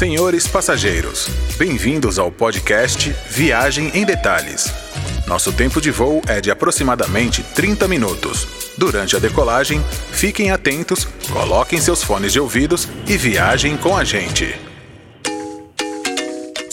Senhores passageiros, bem-vindos ao podcast Viagem em Detalhes. Nosso tempo de voo é de aproximadamente 30 minutos. Durante a decolagem, fiquem atentos, coloquem seus fones de ouvidos e viajem com a gente.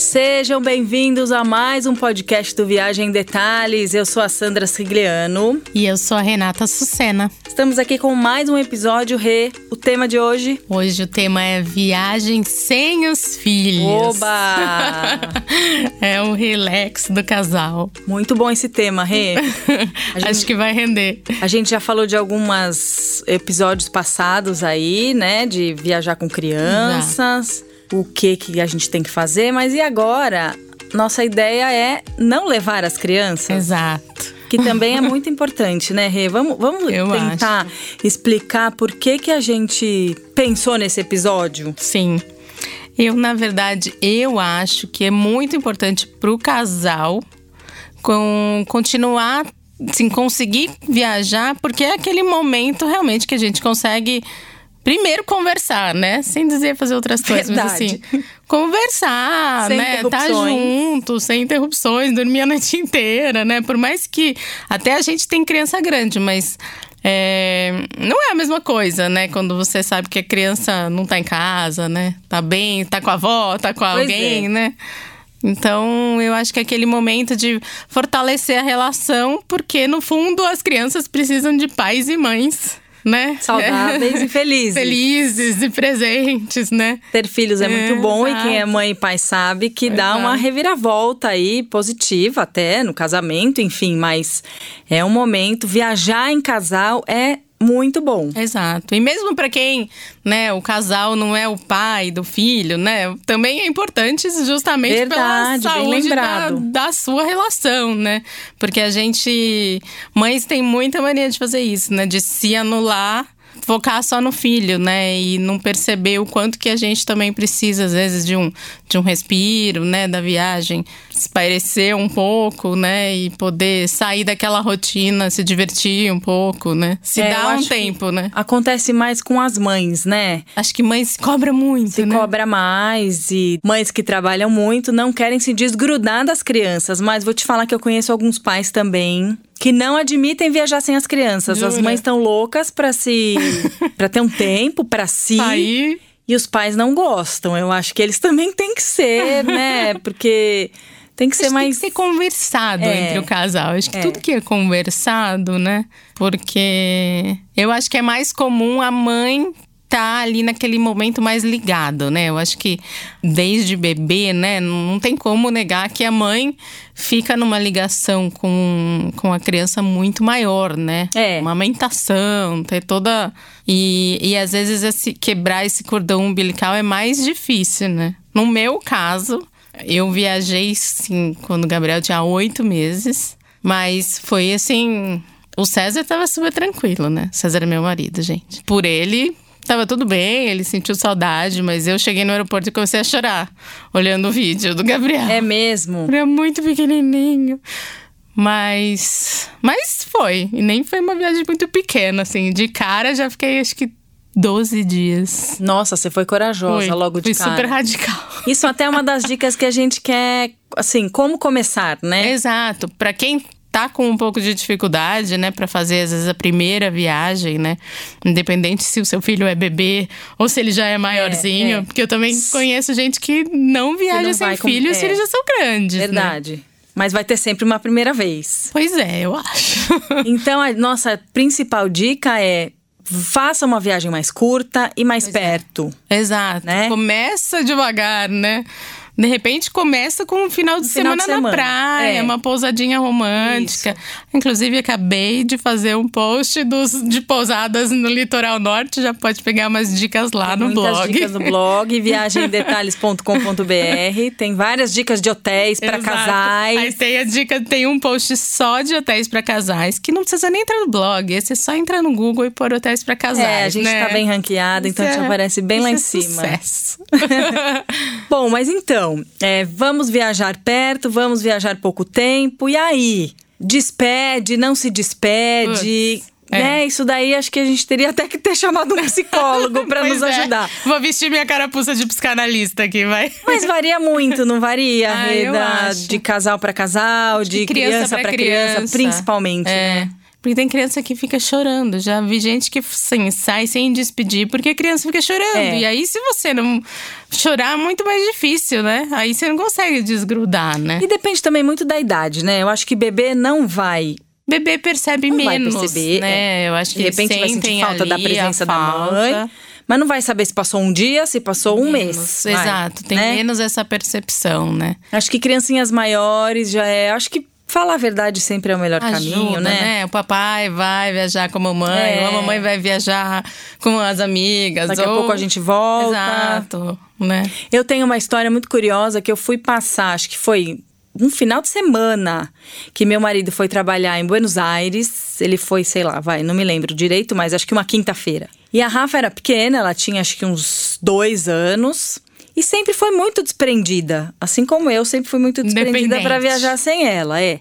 Sejam bem-vindos a mais um podcast do Viagem em Detalhes. Eu sou a Sandra Sigliano. E eu sou a Renata Sucena. Estamos aqui com mais um episódio, Rê. O tema de hoje? Hoje o tema é viagem sem os filhos. Oba! é o relax do casal. Muito bom esse tema, Rê. Gente, Acho que vai render. A gente já falou de alguns episódios passados aí, né? De viajar com crianças. Já o que, que a gente tem que fazer, mas e agora? Nossa ideia é não levar as crianças. Exato. Que também é muito importante, né, Rê? Vamos, vamos Eu tentar acho. explicar por que, que a gente pensou nesse episódio? Sim. Eu, na verdade, eu acho que é muito importante para o casal com, continuar, assim, conseguir viajar, porque é aquele momento realmente que a gente consegue Primeiro conversar, né? Sem dizer fazer outras coisas, Verdade. mas assim, conversar, sem né? Tá junto, sem interrupções, dormir a noite inteira, né? Por mais que até a gente tem criança grande, mas é, não é a mesma coisa, né? Quando você sabe que a criança não tá em casa, né? Tá bem, tá com a avó, tá com Pois alguém, é. né? Então, eu acho que é aquele momento de fortalecer a relação, porque no fundo as crianças precisam de pais e mães né? Saudáveis e felizes. Felizes e presentes, né? Ter filhos é, É, muito bom e quem é exato. mãe e pai sabe que dá Exato. uma reviravolta aí positiva até no casamento, enfim, mas é um momento viajar em casal é muito bom. Exato. E mesmo para quem, né, o casal não é o pai do filho, né, também é importante justamente Verdade, pela saúde da, da sua relação, né? Porque a gente, mães têm muita mania de fazer isso, né, de se anular focar só no filho, né? E não perceber o quanto que a gente também precisa, às vezes, de um, de um respiro, né? Da viagem, espairecer um pouco, né? E poder sair daquela rotina, se divertir um pouco, né? Se É, um tempo, né? Acontece mais com as mães, né? Acho que mãe se cobra muito, Se né? cobra mais e mães que trabalham muito não querem se desgrudar das crianças, mas vou te falar que eu conheço alguns pais também que não admitem viajar sem as crianças. As Jura? mães estão loucas para se para ter um tempo para si. Aí, E os pais não gostam. Eu acho que eles também têm que ser, né? Porque tem que ser acho mais. tem que ser conversado É. entre o casal. Acho que É. tudo que é conversado, né? Porque eu acho que é mais comum a mãe tá ali naquele momento mais ligado, né? Eu acho que desde bebê, né, não tem como negar que a mãe fica numa ligação com, com a criança muito maior, né? É. Amamentação, ter toda e, e às vezes esse quebrar esse cordão umbilical é mais difícil, né? No meu caso, eu viajei sim quando o Gabriel tinha oito meses, mas foi assim. O César tava super tranquilo, né? César é meu marido, gente. Por ele, tava tudo bem, ele sentiu saudade, mas eu cheguei no aeroporto e comecei a chorar, olhando o vídeo do Gabriel. É mesmo. Ele é muito pequenininho. Mas. Mas foi. E nem foi uma viagem muito pequena, assim. De cara já fiquei, acho que 12 dias. Nossa, você foi corajosa Foi, logo de Fui cara. super radical. Isso até é uma das dicas que a gente quer, assim, como começar, né? Exato. Pra quem tá com um pouco de dificuldade, né, Pra fazer às vezes a primeira viagem, né? Independente se o seu filho é bebê ou se ele já é maiorzinho, é. porque eu também conheço gente que não viaja não sem com- filhos é. se eles já são grandes, né? Verdade. Mas vai ter sempre uma primeira vez. Pois é, eu acho. Então, a nossa principal dica é faça uma viagem mais curta e mais perto. Exato. Né? Começa devagar, né? De repente começa com um final de, final semana, de semana, na praia, é. uma pousadinha romântica. Inclusive, acabei de fazer um post dos, de pousadas no litoral norte. Já pode pegar umas dicas lá no Muitas blog. dicas no blog, viagemdetalhes.com.br. Tem várias dicas de hotéis para Exato. Aí casais. tem a dica, tem um post só de hotéis pra casais, que não precisa nem entrar no blog. Esse é só entrar no Google e pôr hotéis pra casais. É, a gente né? tá bem ranqueado, então Isso te é- aparece bem lá em isso é cima. Sucesso. Bom, mas então, é, vamos viajar perto, vamos viajar pouco tempo. E aí? Despede, não se despede? É. Né? Isso daí acho que a gente teria até que ter chamado um psicólogo para nos é. ajudar. Vou vestir minha carapuça de psicanalista aqui, vai. Mas varia muito, não varia, Ah, Reda? De casal para casal, de criança, pra para criança, principalmente. É. né? Porque tem criança que fica chorando. Já vi gente que assim, sai sem despedir porque a criança fica chorando. É. E aí, se você não chorar, é muito mais difícil, né? Aí você não consegue desgrudar, né? E depende também muito da idade, né? Eu acho que bebê não vai. Bebê percebe Não vai menos, perceber, né? Eu acho que De repente vai sentir falta da presença da mãe. Mas não vai saber se passou um dia, se passou um Menos, mês. vai, Exato, tem né? menos essa percepção, né? Acho que criancinhas maiores já é. Acho que falar a verdade sempre é o melhor caminho, Ajuda, né? O papai vai viajar com a mamãe, É. ou a mamãe vai viajar com as amigas. Daqui a ou- pouco a gente volta. Exato, né? Eu tenho uma história muito curiosa que eu fui passar, acho que foi um final de semana que meu marido foi trabalhar em Buenos Aires. Ele foi, sei lá, vai, não me lembro direito, mas acho que uma quinta-feira. E a Rafa era pequena, ela tinha acho que uns dois anos. E sempre foi muito desprendida. Assim como eu, sempre fui muito desprendida para viajar sem ela, é.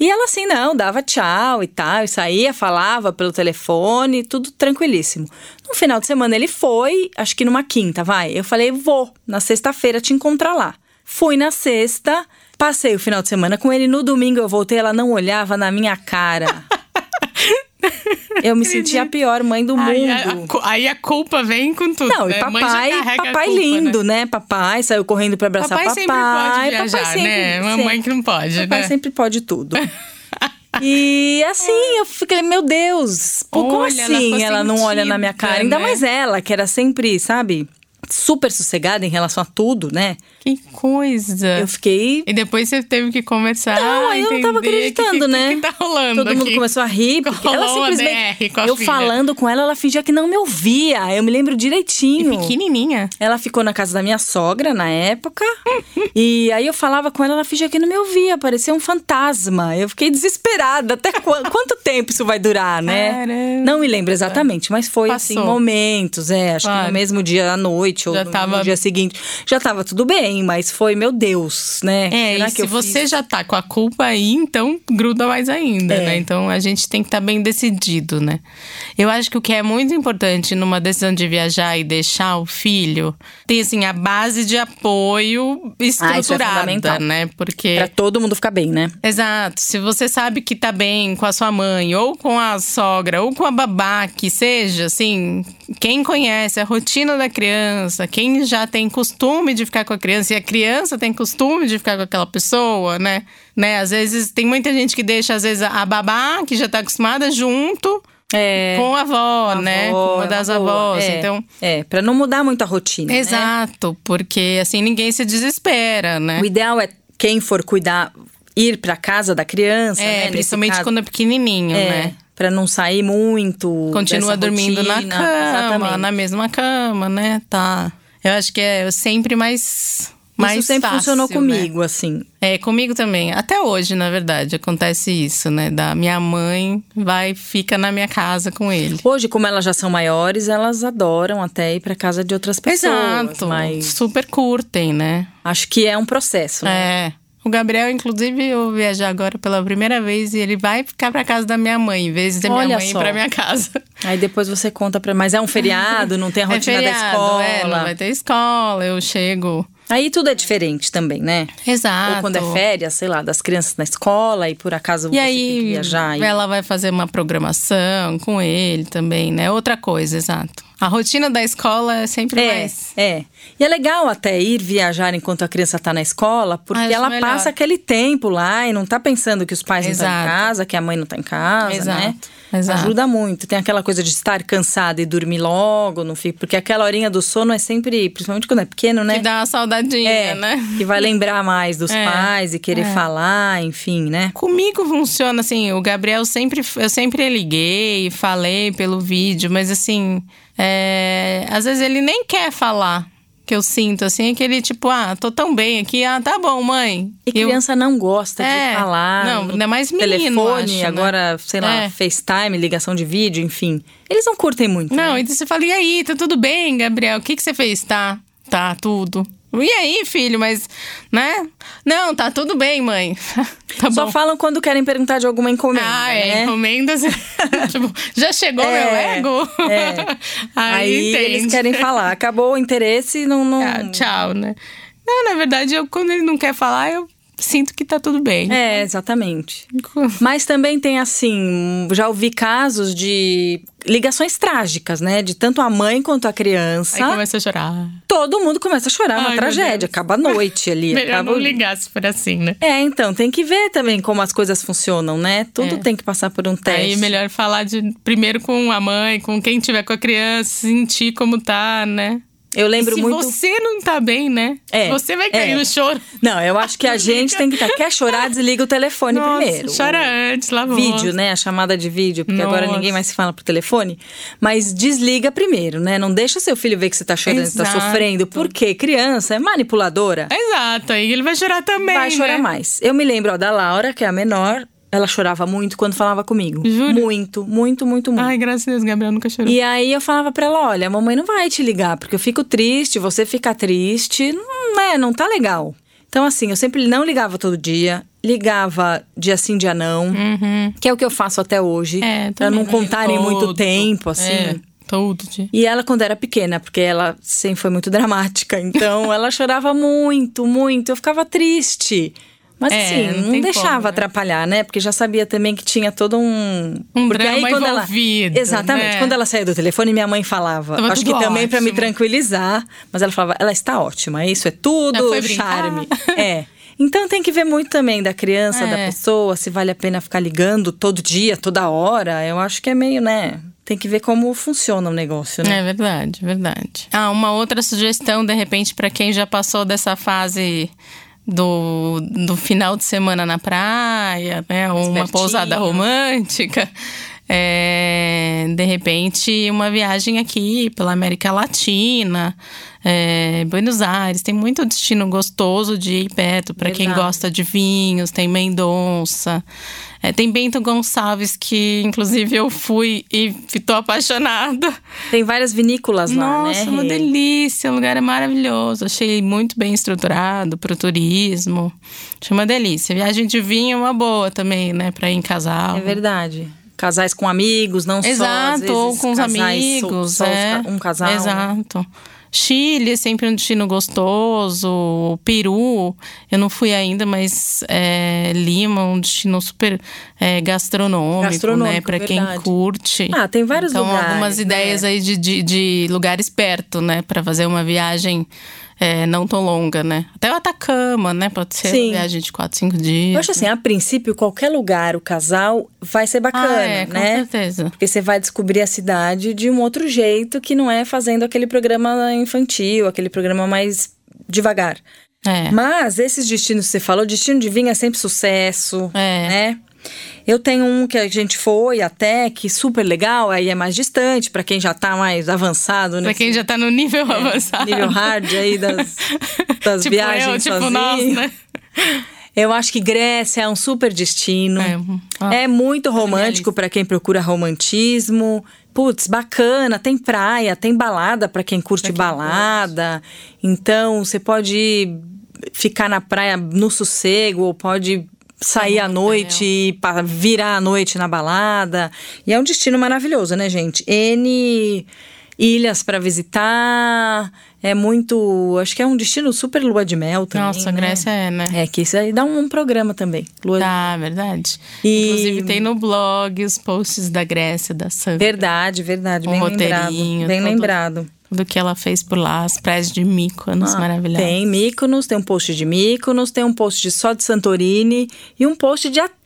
E ela assim, não, dava tchau e tal, e saía, falava pelo telefone, tudo tranquilíssimo. No final de semana ele foi, acho que numa quinta, vai. Eu falei, vou, na sexta-feira te encontrar lá. Fui na sexta, passei o final de semana com ele. No domingo eu voltei, ela não olhava na minha cara. Eu me sentia a pior mãe do mundo. Aí a, cu- aí a culpa vem com tudo. Não, né? e Mãe papai, a papai culpa, lindo, né? né? Papai saiu correndo pra abraçar Papai papai. sempre pode viajar, papai sempre, né? Mamãe que não pode, Papai né? sempre pode tudo. E assim, eu fiquei, meu Deus, pô, como Olha, ela assim ficou ela não olha na minha cara? sentida, Ainda né? mais ela, que era sempre, sabe, super sossegada em relação a tudo, né? Que coisa. Eu fiquei. E depois você teve que conversar. Não, aí eu não tava que- acreditando, que, né? O que, tá rolando Todo mundo aqui? começou a rir, porque ela simplesmente. Eu filha. falando com ela, ela fingia que não me ouvia. Eu me lembro direitinho. E pequenininha. Ela ficou na casa da minha sogra na época. e aí eu falava com ela, ela fingia que não me ouvia, parecia um fantasma. Eu fiquei desesperada. Até qu- quanto tempo isso vai durar, né? Caramba. Não me lembro exatamente, mas foi assim, Passou. momentos, é. Acho que Claro. no mesmo dia à noite ou Já no, tava- no dia seguinte. Já tava tudo bem, mas foi, meu Deus, né? É, Será e que se você fiz? já tá com a culpa aí, então gruda mais ainda, É. né? Então a gente tem que estar bem decidido, né? Eu acho que o que é muito importante numa decisão de viajar e deixar o filho, tem assim a base de apoio estruturada, Ah, fundamental. né? Porque Pra todo mundo ficar bem, né? Exato. Se você sabe que tá bem com a sua mãe, ou com a sogra, ou com a babá, que seja, assim, quem conhece a rotina da criança, quem já tem costume de ficar com a criança, e a criança tem costume de ficar com aquela pessoa, né? né? Às vezes tem muita gente que deixa, às vezes, a babá, que já tá acostumada, junto É. com a avó, né? avó, com uma é das boa. avós. É, Então. É, pra não mudar muito a rotina. né? Exato, porque assim ninguém se desespera, né? O ideal é quem for cuidar, ir pra casa da criança, É, né? Principalmente quando é pequenininho, É, né? Pra não sair muito. Continua dormindo na rotina. cama, Exatamente. na mesma cama, né? Tá. Eu acho que é sempre mais. mais Isso sempre fácil, funcionou né? comigo, assim. É, comigo também. Até hoje, na verdade, acontece isso, né? Da minha mãe vai, fica na minha casa com ele. Hoje, como elas já são maiores, elas adoram até ir pra casa de outras pessoas. Exato. Mas Super curtem, né? acho que é um processo. né? É. O Gabriel, inclusive, eu viajar agora pela primeira vez e ele vai ficar pra casa da minha mãe, em vez da minha Olha mãe ir só. pra minha casa. Aí depois você conta pra. Mas é um feriado, não tem a rotina é feriado, da escola. É, não vai ter escola, eu chego. Aí tudo é diferente também, né? Exato. Ou quando é férias, sei lá, das crianças na escola e por acaso E você tem que aí, viajar. e- ela vai fazer uma programação com ele também, né? Outra coisa, exato. A rotina da escola é sempre É, mais. é. E é legal até ir viajar enquanto a criança tá na escola, porque Acho ela melhor. passa aquele tempo lá e não tá pensando que os pais não estão em Exato. casa, que a mãe não tá em casa, Exato, né? exato. Ajuda muito. Tem aquela coisa de estar cansada e dormir logo, não fica, porque aquela horinha do sono é sempre, principalmente quando é pequeno, né? Que dá uma saudadinha, é, né? que vai lembrar mais dos É, pais e querer é. falar, enfim, né? Comigo funciona assim, o Gabriel sempre, eu sempre liguei, falei pelo vídeo, mas assim, é, às vezes ele nem quer falar. Que eu sinto, assim, aquele tipo, ah, tô tão bem aqui, ah, tá bom, mãe. E Eu- criança não gosta É, de falar. não, ainda mais menino, Telefone, acho, né? agora, sei lá, É. FaceTime, ligação de vídeo, enfim. Eles não curtem muito. Não, né? então você fala, e aí, tá tudo bem, Gabriel? O que, que você fez? Tá, tá, tudo. E aí, filho, mas, né? Não, tá tudo bem, mãe. tá Só bom. falam quando querem perguntar de alguma encomenda, Ah, é, né? encomendas. tipo, já chegou meu É, ego? é. Aí, Aí eles querem falar. Acabou o interesse, não... não... Ah, tchau, né? Não, na verdade, eu, quando ele não quer falar, eu sinto que tá tudo bem. É, exatamente. Mas também tem assim, já ouvi casos de ligações trágicas, né? De tanto a mãe quanto a criança. Aí começa a chorar. Todo mundo começa a chorar, Ai, uma tragédia. Deus. Acaba a noite ali. Melhor acaba não ligar se for assim, né? É, então, tem que ver também como as coisas funcionam, né? Tudo É. tem que passar por um teste. Aí melhor falar de primeiro com a mãe, com quem tiver com a criança, sentir como tá, né? Eu lembro se muito. você não tá bem, né? É, Você vai cair é. no choro. Não, eu acho que a gente tem que estar. Quer chorar, desliga o telefone Nossa, primeiro. chora antes, lá Vídeo, né? A chamada de vídeo, porque agora Nossa. ninguém mais se fala por telefone. Mas desliga primeiro, né? Não deixa seu filho ver que você tá chorando, que você tá Exato. sofrendo. Porque criança é manipuladora. Exato, aí ele vai chorar também. vai chorar né? mais. Eu me lembro ó, da Laura, que é a menor. Ela chorava muito quando falava comigo. Jura? Muito, muito, muito, muito. Ai, graças a Deus, Gabriel nunca chorou. E aí eu falava pra ela, olha, a mamãe não vai te ligar, porque eu fico triste, você fica triste, não é, não tá legal. Então assim, eu sempre não ligava todo dia, ligava dia sim, dia não, Uhum. que é o que eu faço até hoje, É, pra não contarem todo, muito tempo, assim. É, todo dia. E ela, quando era pequena, porque ela sempre foi muito dramática, então ela chorava muito, muito. Eu ficava triste. Mas É, assim, não não, deixava como, né? atrapalhar, né? Porque já sabia também que tinha todo um. Um porque drama quando envolvido, ela. Exatamente. né? Quando ela saía do telefone, minha mãe falava. Tava acho que tudo também pra me ótimo. tranquilizar. Mas ela falava, ela está ótima, isso é tudo charme. É. Então tem que ver muito também da criança, da É. pessoa, se vale a pena ficar ligando todo dia, toda hora. Eu acho que é meio, né? Tem que ver como funciona o negócio, né? É verdade, verdade. Ah, uma outra sugestão, de repente, pra quem já passou dessa fase do, do final de semana na praia, né? Ou uma pousada romântica. É, de repente, uma viagem aqui pela América Latina, é, Buenos Aires. Tem muito destino gostoso de ir perto para quem gosta de vinhos. Tem Mendonça. É, tem Bento Gonçalves, que inclusive eu fui e tô apaixonada. Tem várias vinícolas lá, Nossa, né? uma Rê? delícia, o lugar é maravilhoso. Achei muito bem estruturado pro turismo. Achei uma delícia. Viagem de vinho é uma boa também, né, pra ir em casal. É verdade. Casais com amigos, não só às Exato, ou com os amigos. só, só é. um casal. né? Chile é sempre um destino gostoso. Peru, eu não fui ainda, mas é, Lima, um destino super é, gastronômico, né? Gastronômico, Pra quem verdade. curte. Ah, tem vários então, lugares, algumas né? ideias aí de, de, de lugares perto, né? Pra fazer uma viagem é, não tão longa, né? Até o Atacama, né? Pode ser Sim. viagem de 4, 5 dias. Eu acho assim, a princípio, qualquer lugar, o casal, vai ser bacana, ah, é, com né? certeza. Porque você vai descobrir a cidade de um outro jeito que não é fazendo aquele programa infantil, aquele programa mais devagar. É. Mas esses destinos que você falou, destino de vinho é sempre sucesso, É. né? Eu tenho um que a gente foi até, que super legal, aí é mais distante, pra quem já tá mais avançado, né? Pra quem já tá no nível avançado. nível hard aí das, das tipo viagens eu, tipo nós, né? Eu acho que Grécia é um super destino. É, ah, É muito romântico para quem procura romantismo. Putz, bacana, tem praia, tem balada para quem curte balada. Então, você pode ficar na praia no sossego ou pode sair à noite e pa- virar à noite na balada. E é um destino maravilhoso, né, gente? N ilhas para visitar. É muito, acho que é um destino super lua de mel também, Nossa, a né? Grécia é, né? É, que isso aí dá um programa também. Lua Tá, verdade. E- Inclusive tem no blog os posts da Grécia, da Sandra. Verdade, verdade. Um bem lembrado. roteirinho, Bem todo- lembrado. Tudo que ela fez por lá, as praias de Mykonos, Ah, maravilhosas. Tem Mykonos, tem um post de Mykonos, tem um post de só de Santorini e um post de Atenas,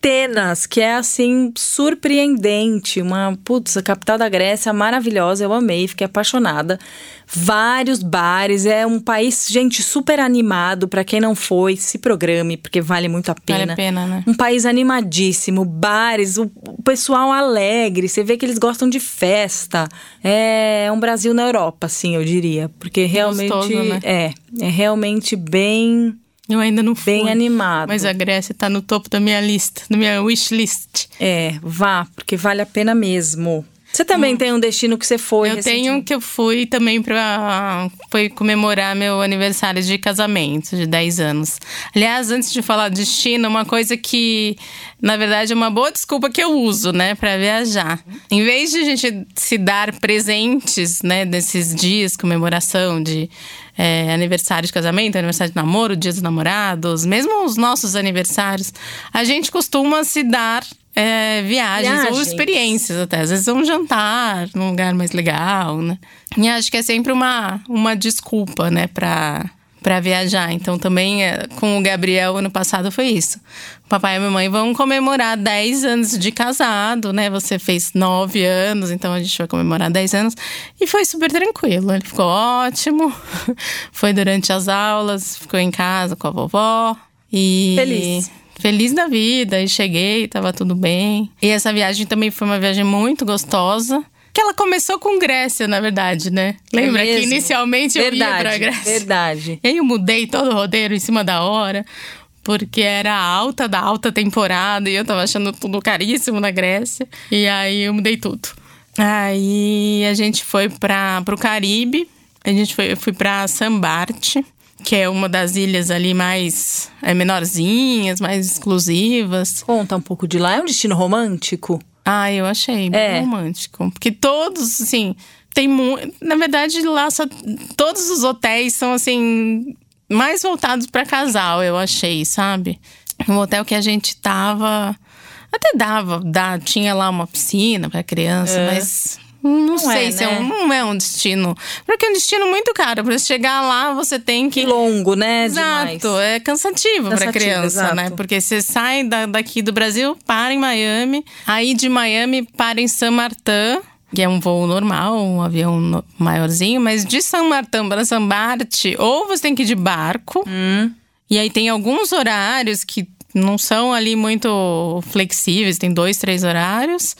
que é assim surpreendente, uma putz, a capital da Grécia maravilhosa, eu amei, fiquei apaixonada. Vários bares, é um país, gente, super animado, para quem não foi, se programe, porque vale muito a pena. Vale a pena, né? Um país animadíssimo, bares, o, o pessoal alegre, você vê que eles gostam de festa. É um Brasil na Europa, assim, eu diria. Porque realmente. Gostoso, né? É, é realmente bem, Eu ainda não fui. bem animado. Mas a Grécia tá no topo da minha lista, da minha wish list. É, vá, porque vale a pena mesmo. Você também hum. tem um destino que você foi? Eu tenho que eu fui também para foi comemorar meu aniversário de casamento de 10 anos. Aliás, antes de falar destino, uma coisa que na verdade é uma boa desculpa que eu uso, né, para viajar. Em vez de a gente se dar presentes, né, nesses dias comemoração de é, aniversário de casamento, aniversário de namoro, dia dos namorados, mesmo os nossos aniversários, a gente costuma se dar é, viagens, viagens, ou experiências até. Às vezes um jantar num lugar mais legal, né? E acho que é sempre uma, uma desculpa, né, pra, pra viajar. Então também é, com o Gabriel ano passado foi isso. Papai e mamãe vão comemorar 10 anos de casado, né? Você fez 9 anos, então a gente vai comemorar 10 anos. E foi super tranquilo. Ele ficou ótimo. foi durante as aulas, ficou em casa com a vovó. E. Feliz feliz da vida e cheguei, tava tudo bem. E essa viagem também foi uma viagem muito gostosa. Que ela começou com Grécia, na verdade, né? Lembra é que inicialmente verdade, eu ia pra Grécia? Verdade. E aí eu mudei todo o roteiro em cima da hora, porque era alta da alta temporada e eu tava achando tudo caríssimo na Grécia. E aí eu mudei tudo. Aí a gente foi para pro Caribe. A gente foi, eu fui para Sambarte que é uma das ilhas ali mais é, menorzinhas, mais exclusivas. Conta um pouco de lá. É um destino romântico? Ah, eu achei bem é. romântico. Porque todos, assim, tem muito. Na verdade, lá só, todos os hotéis são, assim, mais voltados para casal, eu achei, sabe? O hotel que a gente tava. Até dava, dá, tinha lá uma piscina para criança, é. mas não, não sei é, se né? é um, não é um destino. Porque é um destino muito caro. Para chegar lá, você tem que. Longo, né? Exato. Demais. É cansativo, cansativo para criança, né? exato. né? Porque você sai da, daqui do Brasil, para em Miami. Aí de Miami, para em San Martin que é um voo normal, um avião maiorzinho, mas de San Martin para San Bart, ou você tem que ir de barco. Hum. E aí tem alguns horários que não são ali muito flexíveis, tem dois, três horários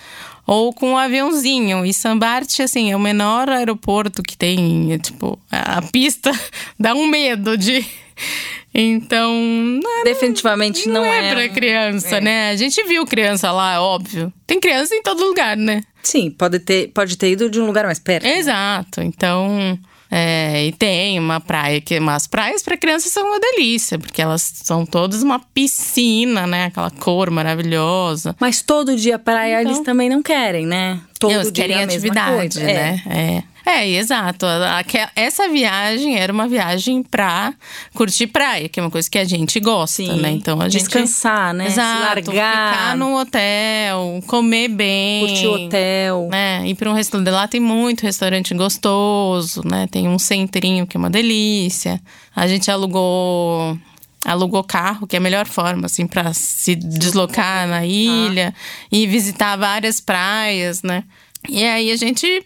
ou com um aviãozinho. E Sambarte, assim, é o menor aeroporto que tem. É, tipo, a pista dá um medo de. Então. Não, Definitivamente não, não é. é pra criança, é. né? A gente viu criança lá, óbvio. Tem criança em todo lugar, né? Sim, pode ter, pode ter ido de um lugar mais perto. Exato. Então. É, e tem uma praia que as praias para crianças são uma delícia, porque elas são todas uma piscina, né? Aquela cor maravilhosa. Mas todo dia praia então, eles também não querem, né? Todo eles dia querem atividade, né? É. é. É, exato. Essa viagem era uma viagem pra curtir praia, que é uma coisa que a gente gosta, Sim. né? Então a gente. Descansar, né? Exato. Se largar. Ficar no hotel, comer bem. Curtir o hotel. Né? Ir pra um restaurante. Lá tem muito restaurante gostoso, né? Tem um centrinho que é uma delícia. A gente alugou alugou carro, que é a melhor forma, assim, para se deslocar na ilha ah. e visitar várias praias, né? E aí a gente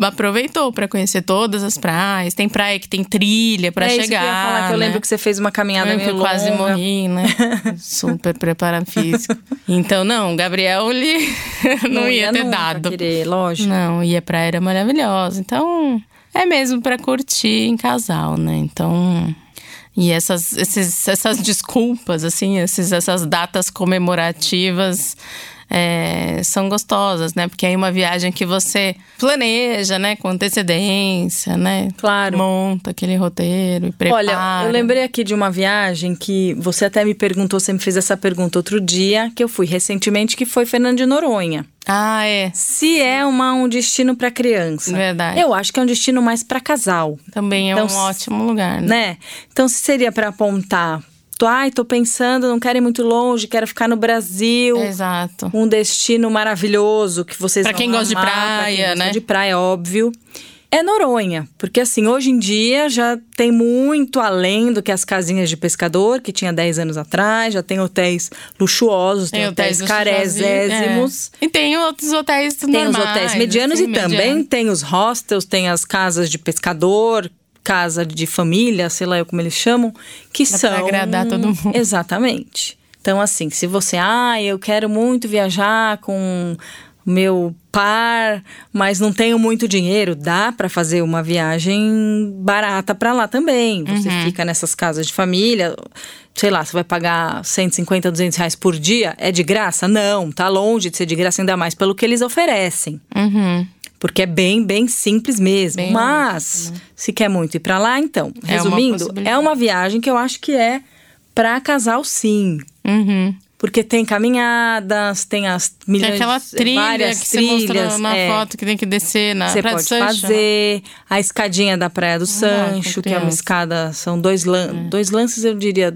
aproveitou para conhecer todas as praias. Tem praia que tem trilha para é chegar. Isso que eu, ia falar, que eu né? lembro que você fez uma caminhada eu meio longa. quase morri, né? Super preparado físico. Então, não, o Gabriel ele não, não ia, ia ter dado. Querer, lógico. Não, ia praia era maravilhosa. Então, é mesmo para curtir em casal, né? Então, e essas, esses, essas desculpas, assim, esses, essas datas comemorativas é, são gostosas, né? Porque aí uma viagem que você planeja, né? Com antecedência, né? Claro. Monta aquele roteiro e prepara. Olha, eu lembrei aqui de uma viagem que você até me perguntou, você me fez essa pergunta outro dia, que eu fui recentemente, que foi Fernando de Noronha. Ah, é. Se é uma, um destino para criança. Verdade. Eu acho que é um destino mais para casal. Também é então, um ótimo lugar, né? né? Então, se seria para apontar tô, ai, tô pensando, não quero ir muito longe, quero ficar no Brasil. Exato. Um destino maravilhoso que vocês pra quem gosta de praia, né? De praia, óbvio. É Noronha, porque assim, hoje em dia já tem muito além do que as casinhas de pescador, que tinha 10 anos atrás, já tem hotéis luxuosos, tem, tem hotéis, hotéis caresésimos. É. E tem outros hotéis tem normais. Tem os hotéis medianos assim, e mediano. também tem os hostels, tem as casas de pescador, casa de família, sei lá como eles chamam, que Dá são. Pra agradar todo mundo. Exatamente. Então, assim, se você, ah, eu quero muito viajar com meu par, mas não tenho muito dinheiro, dá para fazer uma viagem barata para lá também. Você Uhum. fica nessas casas de família, sei lá, você vai pagar 150, 200 reais por dia, é de graça? Não, tá longe de ser de graça, ainda mais pelo que eles oferecem. Uhum. Porque é bem, bem simples mesmo. Bem Mas, se quer muito ir pra lá, então, É uma resumindo, possibilidade. é uma viagem que eu acho que é pra casal sim. Uhum. Porque tem caminhadas, tem as Tem milhões, aquela trilha várias que você trilhas. mostrou na é. foto que tem que descer na Você Praia pode do Sancho. né? fazer a escadinha da Praia do Sancho, com que é uma escada, são dois, lan É. dois lances, eu diria,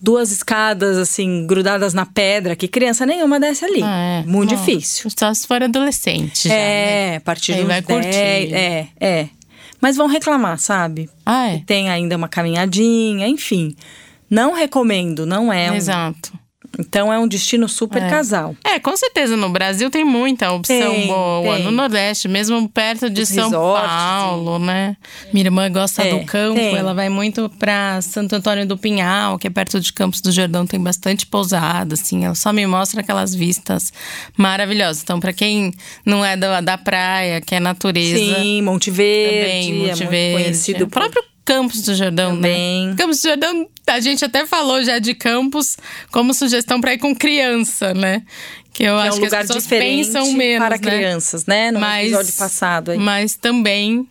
duas escadas assim, grudadas na pedra, que criança nenhuma desce ali. Ah, é. Muito Bom, difícil. Só se for adolescente já, né? É, a partir Aí vai 10, curtir. É, é. Mas vão reclamar, sabe? Ah, é? Tem ainda uma caminhadinha, enfim. Não recomendo, não é um. Exato. Então é um destino super É. casal. É, com certeza no Brasil tem muita opção Tem, boa. tem. No Nordeste, mesmo perto de Os São resorts, Paulo, né? Minha irmã gosta É, do campo, tem. ela vai muito pra Santo Antônio do Pinhal, que é perto de Campos do Jordão, tem bastante pousada, assim. Ela só me mostra aquelas vistas maravilhosas. Então, pra quem não é da, da praia, que é natureza, Sim, Monte Verde. também, Monte é muito Verde. conhecido O próprio Campos do Jordão, Também. né? Campos do Jordão, a gente até falou já de Campos como sugestão para ir com criança, né? Que eu é acho um que lugar as pessoas pensam menos, para né? crianças, né? No episódio passado aí. Mas também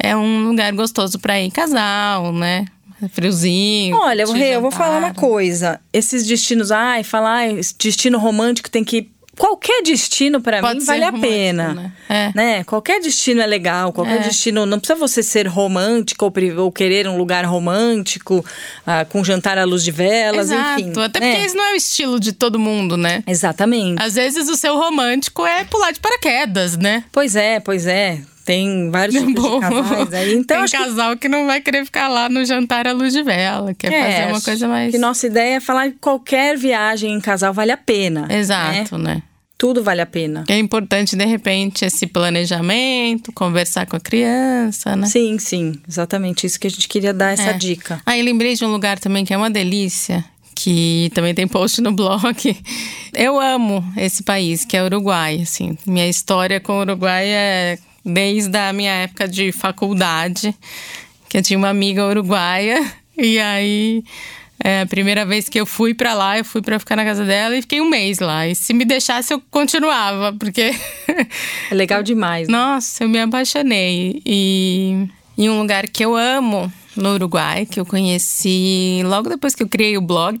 é um lugar gostoso para ir casal, né? Friozinho. Olha, Rê, eu vou falar uma coisa. Esses destinos, ai, falar ai, destino romântico tem que qualquer destino pra Pode mim vale a pena, né? É. né? Qualquer destino é legal, qualquer É. destino não precisa você ser romântico ou, ou querer um lugar romântico ah, com jantar à luz de velas, Exato. enfim. Até né? porque esse não é o estilo de todo mundo, né? Exatamente. Às vezes o seu romântico é pular de paraquedas, né? Pois é, pois é. Tem vários tipos de Bom, casais aí. Então, tem acho que casal que... não vai querer ficar lá no jantar à luz de vela, quer fazer uma coisa mais. Que nossa ideia é falar que qualquer viagem em casal vale a pena. né? Exato, né? Tudo vale a pena. É importante, de repente, esse planejamento, conversar com a criança, né? Sim, sim. Exatamente isso que a gente queria dar essa É. dica. Ah, e lembrei de um lugar também que é uma delícia, que também tem post no blog. Eu amo esse país, que é o Uruguai, assim. Minha história com o Uruguai é desde a minha época de faculdade, que eu tinha uma amiga uruguaia e aí é, a primeira vez que eu fui pra lá, eu fui pra ficar na casa dela e fiquei um mês lá. E se me deixasse, eu continuava, porque É legal demais. né? Nossa, eu me apaixonei. E em um lugar que eu amo no Uruguai, que eu conheci logo depois que eu criei o blog,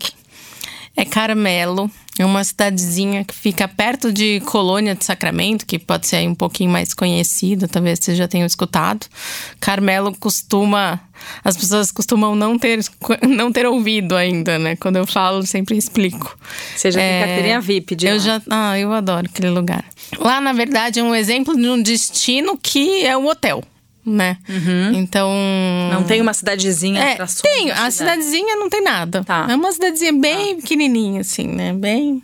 é Carmelo. É uma cidadezinha que fica perto de Colônia de Sacramento, que pode ser aí um pouquinho mais conhecida, talvez vocês já tenham escutado. Carmelo costuma. As pessoas costumam não ter, não ter ouvido ainda, né? Quando eu falo, sempre explico. Você já tem carteirinha VIP de eu lá. já Ah, eu adoro aquele lugar. Lá, na verdade, é um exemplo de um destino que é um hotel, né? Então. Não tem uma cidadezinha É, atrações tem. na A cidade. cidadezinha não tem nada. Tá. É uma cidadezinha bem pequenininha, assim, né? Bem.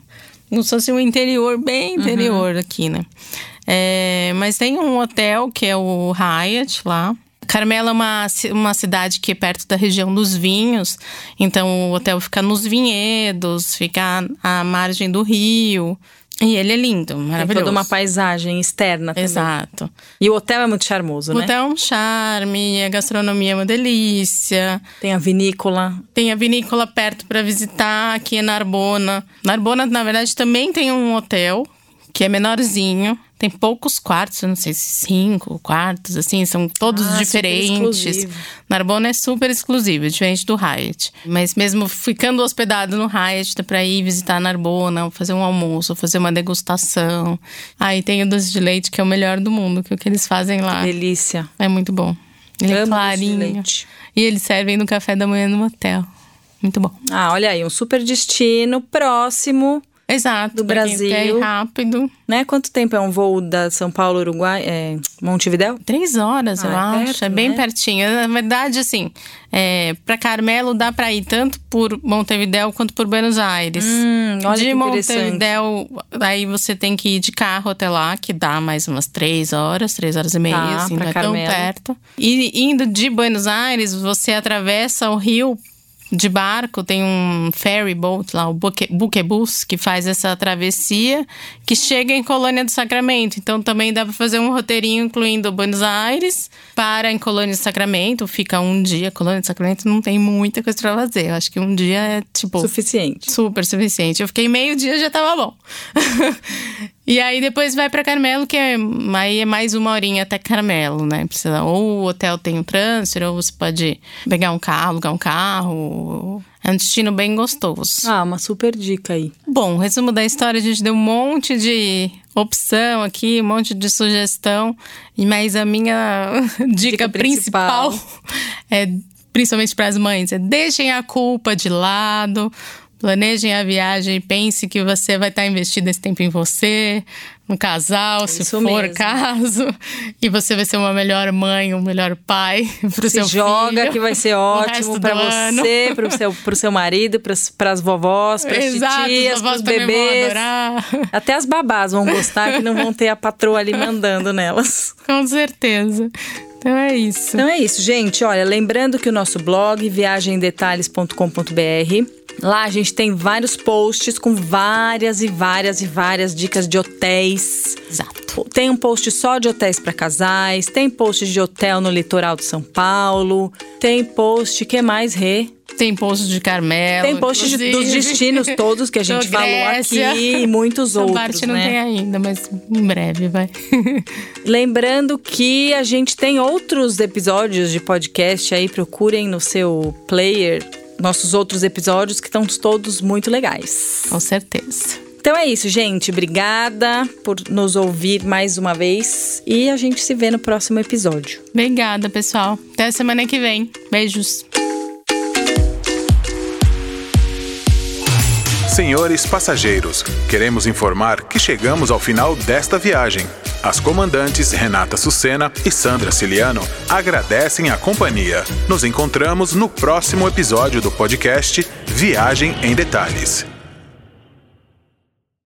Como se fosse um interior, bem interior aqui, né? É, mas tem um hotel que é o Hyatt lá. Carmela é uma, uma cidade que é perto da região dos vinhos, então o hotel fica nos vinhedos, fica à margem do rio. E ele é lindo, Tem maravilhoso. toda uma paisagem externa também. Exato. E o hotel é muito charmoso, O né? hotel é um charme, a gastronomia é uma delícia. Tem a vinícola. Tem a vinícola perto para visitar, aqui é Narbona. Narbona, na verdade, também tem um hotel que é menorzinho. Tem poucos quartos, eu não sei se cinco quartos, assim, são todos Ah, diferentes. Narbona é super exclusivo, diferente do Hyatt. Mas mesmo ficando hospedado no Hyatt, dá pra ir visitar Narbona, fazer um almoço, fazer uma degustação. Aí tem o doce de leite, que é o melhor do mundo, que é o que eles fazem lá. Delícia. É muito bom. Ele é Amo de clarinho. leite. E eles servem no café da manhã no hotel. Muito bom. Ah, olha aí, um super destino próximo, Exato. Do Brasil. rápido. né? Quanto tempo é um voo da São Paulo, Uruguai, é, Montevidéu? Três horas, Ah, eu é acho. perto, é bem né? pertinho. Na verdade, assim, é, para Carmelo dá para ir tanto por Montevidéu quanto por Buenos Aires. Hum, olha de. Montevidéu, aí você tem que ir de carro até lá, que dá mais umas três horas, três horas e meia, Tá, assim, não é tão Carmelo. perto. E indo de Buenos Aires, você atravessa o rio de barco, tem um ferry boat lá, o buquebus, que faz essa travessia, que chega em Colônia do Sacramento. Então também dá para fazer um roteirinho incluindo Buenos Aires para em Colônia do Sacramento. Fica um dia. Colônia do Sacramento não tem muita coisa para fazer. Eu acho que um dia é tipo. Suficiente. Super suficiente. Eu fiquei meio dia já tava bom. E aí depois vai para Carmelo, que é, aí é mais uma horinha até Carmelo, né? Precisa, ou o hotel tem um transfer, ou você pode pegar um carro, alugar um carro. É um destino bem gostoso. Ah, uma super dica aí. Bom, resumo da história, a gente deu um monte de opção aqui, um monte de sugestão. Mas a minha dica, dica principal, principal é principalmente para as mães, é deixem a culpa de lado. Planejem a viagem, pense que você vai estar investindo esse tempo em você, no casal, Isso se for mesmo. caso. E você vai ser uma melhor mãe, um melhor pai para o seu joga filho. que vai ser ótimo para você, para o seu, pro seu marido, para as vovós, para as tias, para os bebês. Até as babás vão gostar que não vão ter a patroa ali mandando nelas. Com certeza. Então é isso. Então é isso, gente. Olha, lembrando que o nosso blog viagemdetalhes.com.br Lá a gente tem vários posts com várias e várias e várias dicas de hotéis. Exato. Tem um post só de hotéis para casais, tem post de hotel no litoral de São Paulo, tem post que mais Rê? Tem post de Carmelo. Tem post de, dos destinos todos que a gente falou aqui e muitos Essa outros. parte não né? tem ainda, mas em breve vai. Lembrando que a gente tem outros episódios de podcast aí, procurem no seu player nossos outros episódios, que estão todos muito legais. Com certeza. Então é isso, gente. Obrigada por nos ouvir mais uma vez e a gente se vê no próximo episódio. Obrigada, pessoal. Até semana que vem. Beijos. Senhores passageiros, queremos informar que chegamos ao final desta viagem. As comandantes Renata Sucena e Sandra Ciliano agradecem a companhia. Nos encontramos no próximo episódio do podcast Viagem em Detalhes.